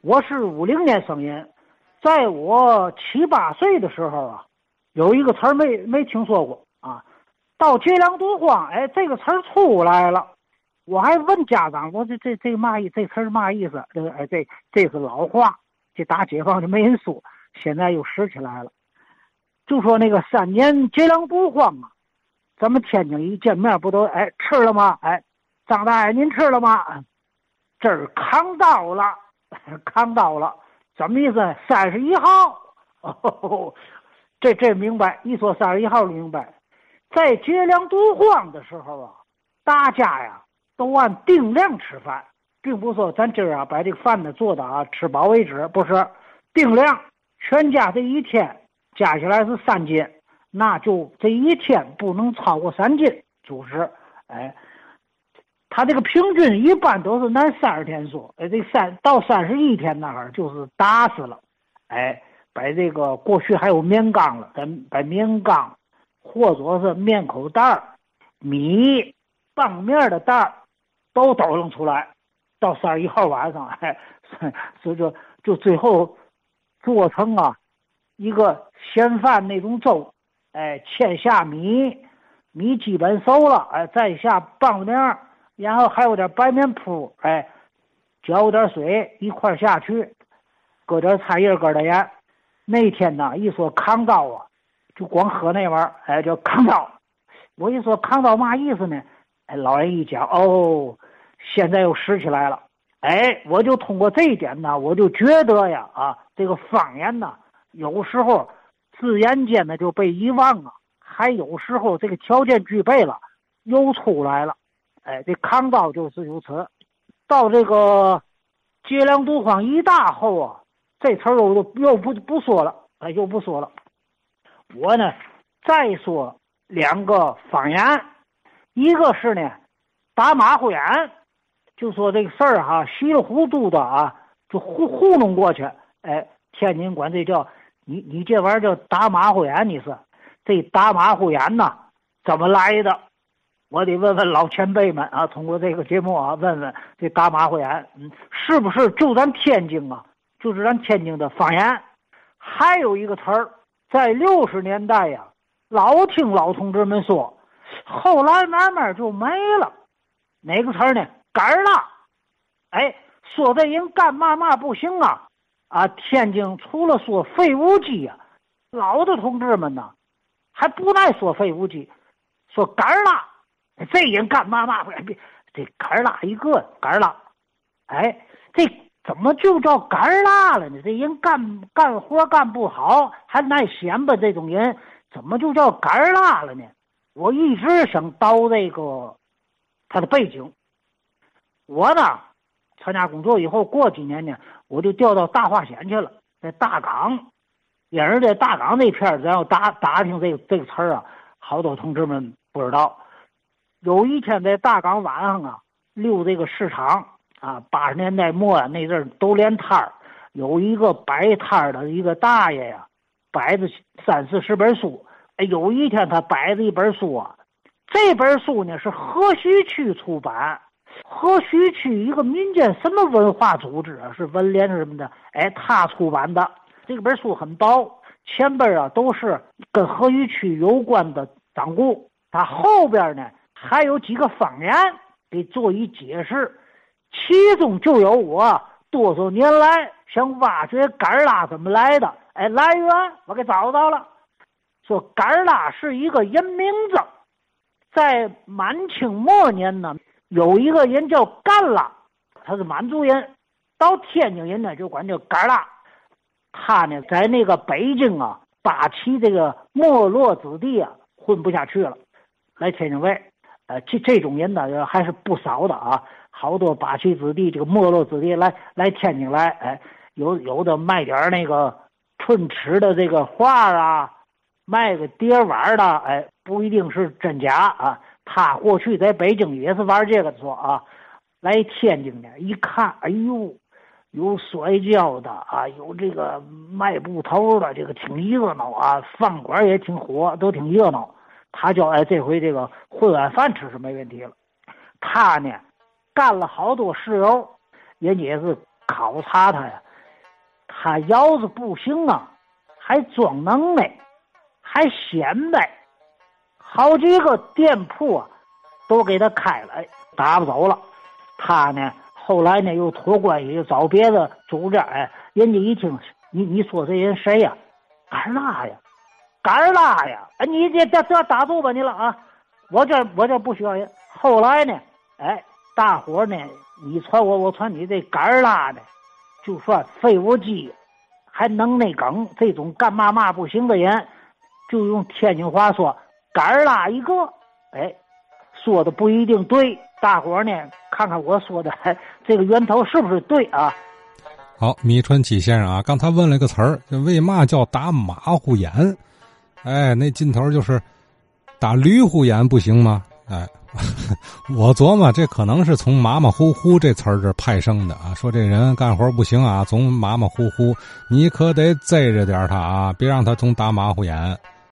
我是五零年生人，在我七八岁的时候啊，有一个词儿没没听说过啊，到接粮堵荒，哎，这个词儿出来了。我还问家长，我这这这嘛意？这词儿嘛意思？这个哎，这这是老话，这打解放就没人说，现在又拾起来了。就说那个三年接粮堵荒啊，咱们天津一见面不都哎吃了吗？哎，张大爷您吃了吗？这儿扛到了，扛到了，什么意思？三十一号，哦，这这明白。一说三十一号明白，在接粮堵荒的时候啊，大家呀。都按定量吃饭，并不是说咱今儿啊把这个饭呢做的啊吃饱为止，不是定量。全家这一天加起来是三斤，那就这一天不能超过三斤，就是。哎，他这个平均一般都是按三十天说，哎，这三到三十一天那儿就是打死了。哎，把这个过去还有面缸了，咱把面缸或者是面口袋儿米、棒面的袋儿都抖楞出来，到三十一号晚上，哎，所以就就最后做成啊一个咸饭那种粥，哎，先下米，米基本熟了，哎，再下棒子面，然后还有点白面铺，哎，浇点水一块下去，搁点菜叶，搁点盐。那天呢，一说扛刀啊，就光喝那玩意儿，哎，叫扛刀。我一说扛刀嘛意思呢？哎，老人一讲，哦。现在又拾起来了，哎，我就通过这一点呢，我就觉得呀，啊，这个方言呢，有时候自然间呢就被遗忘啊，还有时候这个条件具备了，又出来了，哎，这扛刀就是如此。到这个接粮堵荒一大后啊，这词儿又又不不说了，哎，又不说了。我呢，再说两个方言，一个是呢，打马虎眼。就说这个事儿哈，稀里糊涂的啊，就糊糊弄过去。哎，天津管这叫你你这玩意儿叫打马虎眼，你是这打马虎眼呐？怎么来的？我得问问老前辈们啊，通过这个节目啊，问问这打马虎眼，嗯，是不是就咱天津啊？就是咱天津的方言？还有一个词儿，在六十年代呀，老听老同志们说，后来慢慢就没了。哪个词儿呢？干了，哎，说这人干嘛嘛不行啊？啊，天津除了说废物机呀，老的同志们呢，还不爱说废物机，说干了。这人干嘛嘛不？这杆儿了一个杆儿了，哎，这怎么就叫杆儿了了呢？这人干干活干不好，还爱显摆这种人，怎么就叫杆儿了了呢？我一直想倒这个他的背景。我呢，参加工作以后，过几年呢，我就调到大化县去了，在大港。也是在大港那片儿，咱要打打听这个这个词儿啊，好多同志们不知道。有一天在大港晚上啊，溜这个市场啊，八十年代末那阵儿都连摊儿，有一个摆摊儿的一个大爷呀，摆着三四十本书。哎，有一天他摆着一本书啊，这本书呢是河西区出版。河西区一个民间什么文化组织啊？是文联什么的？哎，他出版的这本书很薄，前边啊都是跟河西区有关的掌故，它后边呢还有几个方言给做一解释，其中就有我多少年来想挖掘干拉怎么来的。哎，来源我给找到了，说干拉是一个人名字，在满清末年呢。有一个人叫干拉，他是满族人，到天津人呢就管叫干拉。他呢在那个北京啊，八旗这个没落之地啊，混不下去了，来天津卫。呃，这这种人呢还是不少的啊，好多八旗子弟这个没落子弟来来天津来，哎，有有的卖点那个纯吃的这个画啊，卖个碟碗的，哎，不一定是真假啊。他过去在北京也是玩这个的，说啊，来天津呢，一看，哎呦，有摔跤的啊，有这个卖布头的，这个挺热闹啊，饭馆也挺火，都挺热闹。他叫哎，这回这个混碗饭吃是没问题了。他呢，干了好多事哦，人家也是考察他呀，他腰子不行啊，还装能耐，还显摆，好几个店铺啊，都给他开了，打不走了。他呢，后来呢又托关系找别的主家，哎，人家一听，你你说这人谁呀？干儿拉呀，干拉呀！哎，你这这这打住吧你了啊！我这我这不需要人。后来呢，哎，大伙呢，你传我，我传你，这干拉的，就算废物机，还能那梗，这种干嘛嘛不行的人，就用天津话说，干拉一个。哎，说的不一定对，大伙呢，看看我说的 这个源头是不是对啊？好，米春七先生啊，刚才问了个词儿，这为嘛叫打马虎眼？哎，那劲头就是打驴虎眼不行吗？哎，我琢磨这可能是从马马虎虎这词儿这派生的啊。说这人干活不行啊，总马马虎虎，你可得贼着点他啊，别让他总打马虎眼。